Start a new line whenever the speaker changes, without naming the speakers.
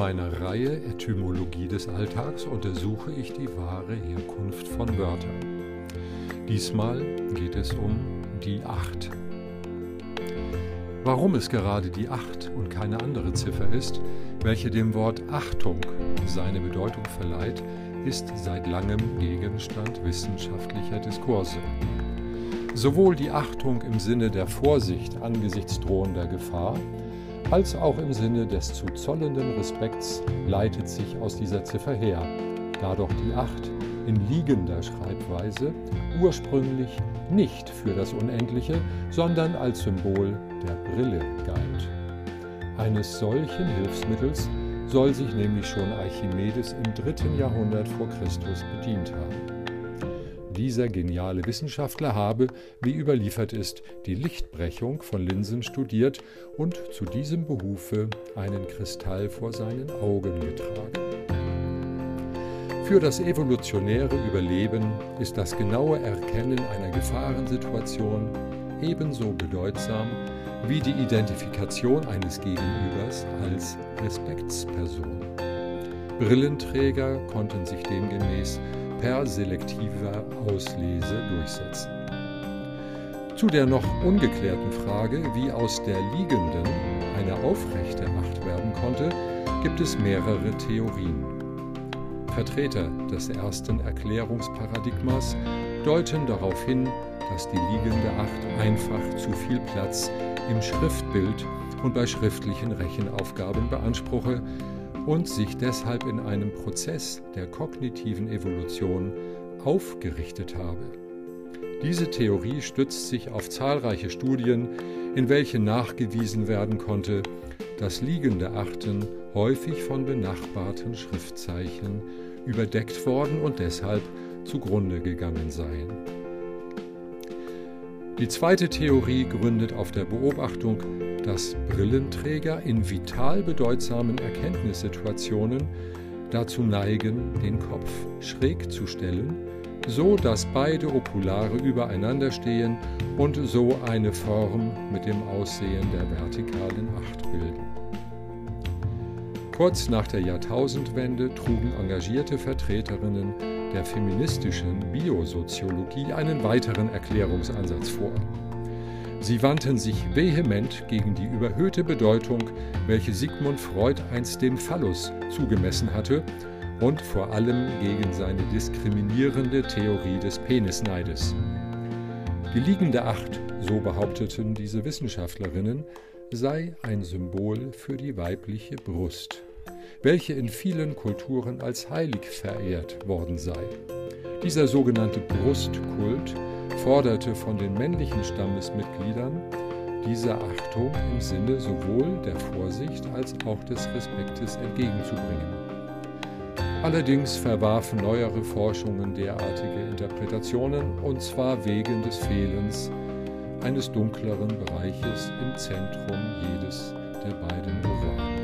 meiner Reihe Etymologie des Alltags untersuche ich die wahre Herkunft von Wörtern. Diesmal geht es um die Acht. Warum es gerade die Acht und keine andere Ziffer ist, welche dem Wort Achtung seine Bedeutung verleiht, ist seit langem Gegenstand wissenschaftlicher Diskurse. Sowohl die Achtung im Sinne der Vorsicht angesichts drohender Gefahr, als auch im Sinne des zu zollenden Respekts leitet sich aus dieser Ziffer her, da doch die Acht in liegender Schreibweise ursprünglich nicht für das Unendliche, sondern als Symbol der Brille galt. Eines solchen Hilfsmittels soll sich nämlich schon Archimedes im dritten Jahrhundert vor Christus bedient haben. Dieser geniale Wissenschaftler habe, wie überliefert ist, die Lichtbrechung von Linsen studiert und zu diesem Behufe einen Kristall vor seinen Augen getragen. Für das evolutionäre Überleben ist das genaue Erkennen einer Gefahrensituation ebenso bedeutsam wie die Identifikation eines Gegenübers als Respektsperson. Brillenträger konnten sich demgemäß per selektiver Auslese durchsetzen. Zu der noch ungeklärten Frage, wie aus der liegenden eine aufrechte Acht werden konnte, gibt es mehrere Theorien. Vertreter des ersten Erklärungsparadigmas deuten darauf hin, dass die liegende Acht einfach zu viel Platz im Schriftbild und bei schriftlichen Rechenaufgaben beanspruche, und sich deshalb in einem Prozess der kognitiven Evolution aufgerichtet habe. Diese Theorie stützt sich auf zahlreiche Studien, in welchen nachgewiesen werden konnte, dass liegende Achten häufig von benachbarten Schriftzeichen überdeckt worden und deshalb zugrunde gegangen seien. Die zweite Theorie gründet auf der Beobachtung, dass Brillenträger in vital bedeutsamen Erkenntnissituationen dazu neigen, den Kopf schräg zu stellen, so dass beide Okulare übereinander stehen und so eine Form mit dem Aussehen der vertikalen Acht bilden. Kurz nach der Jahrtausendwende trugen engagierte Vertreterinnen der feministischen Biosoziologie einen weiteren Erklärungsansatz vor. Sie wandten sich vehement gegen die überhöhte Bedeutung, welche Sigmund Freud einst dem Phallus zugemessen hatte, und vor allem gegen seine diskriminierende Theorie des Penisneides. Die liegende Acht, so behaupteten diese Wissenschaftlerinnen, sei ein Symbol für die weibliche Brust welche in vielen Kulturen als heilig verehrt worden sei. Dieser sogenannte Brustkult forderte von den männlichen Stammesmitgliedern diese Achtung im Sinne sowohl der Vorsicht als auch des Respektes entgegenzubringen. Allerdings verwarfen neuere Forschungen derartige Interpretationen, und zwar wegen des Fehlens eines dunkleren Bereiches im Zentrum jedes der beiden Ovanen.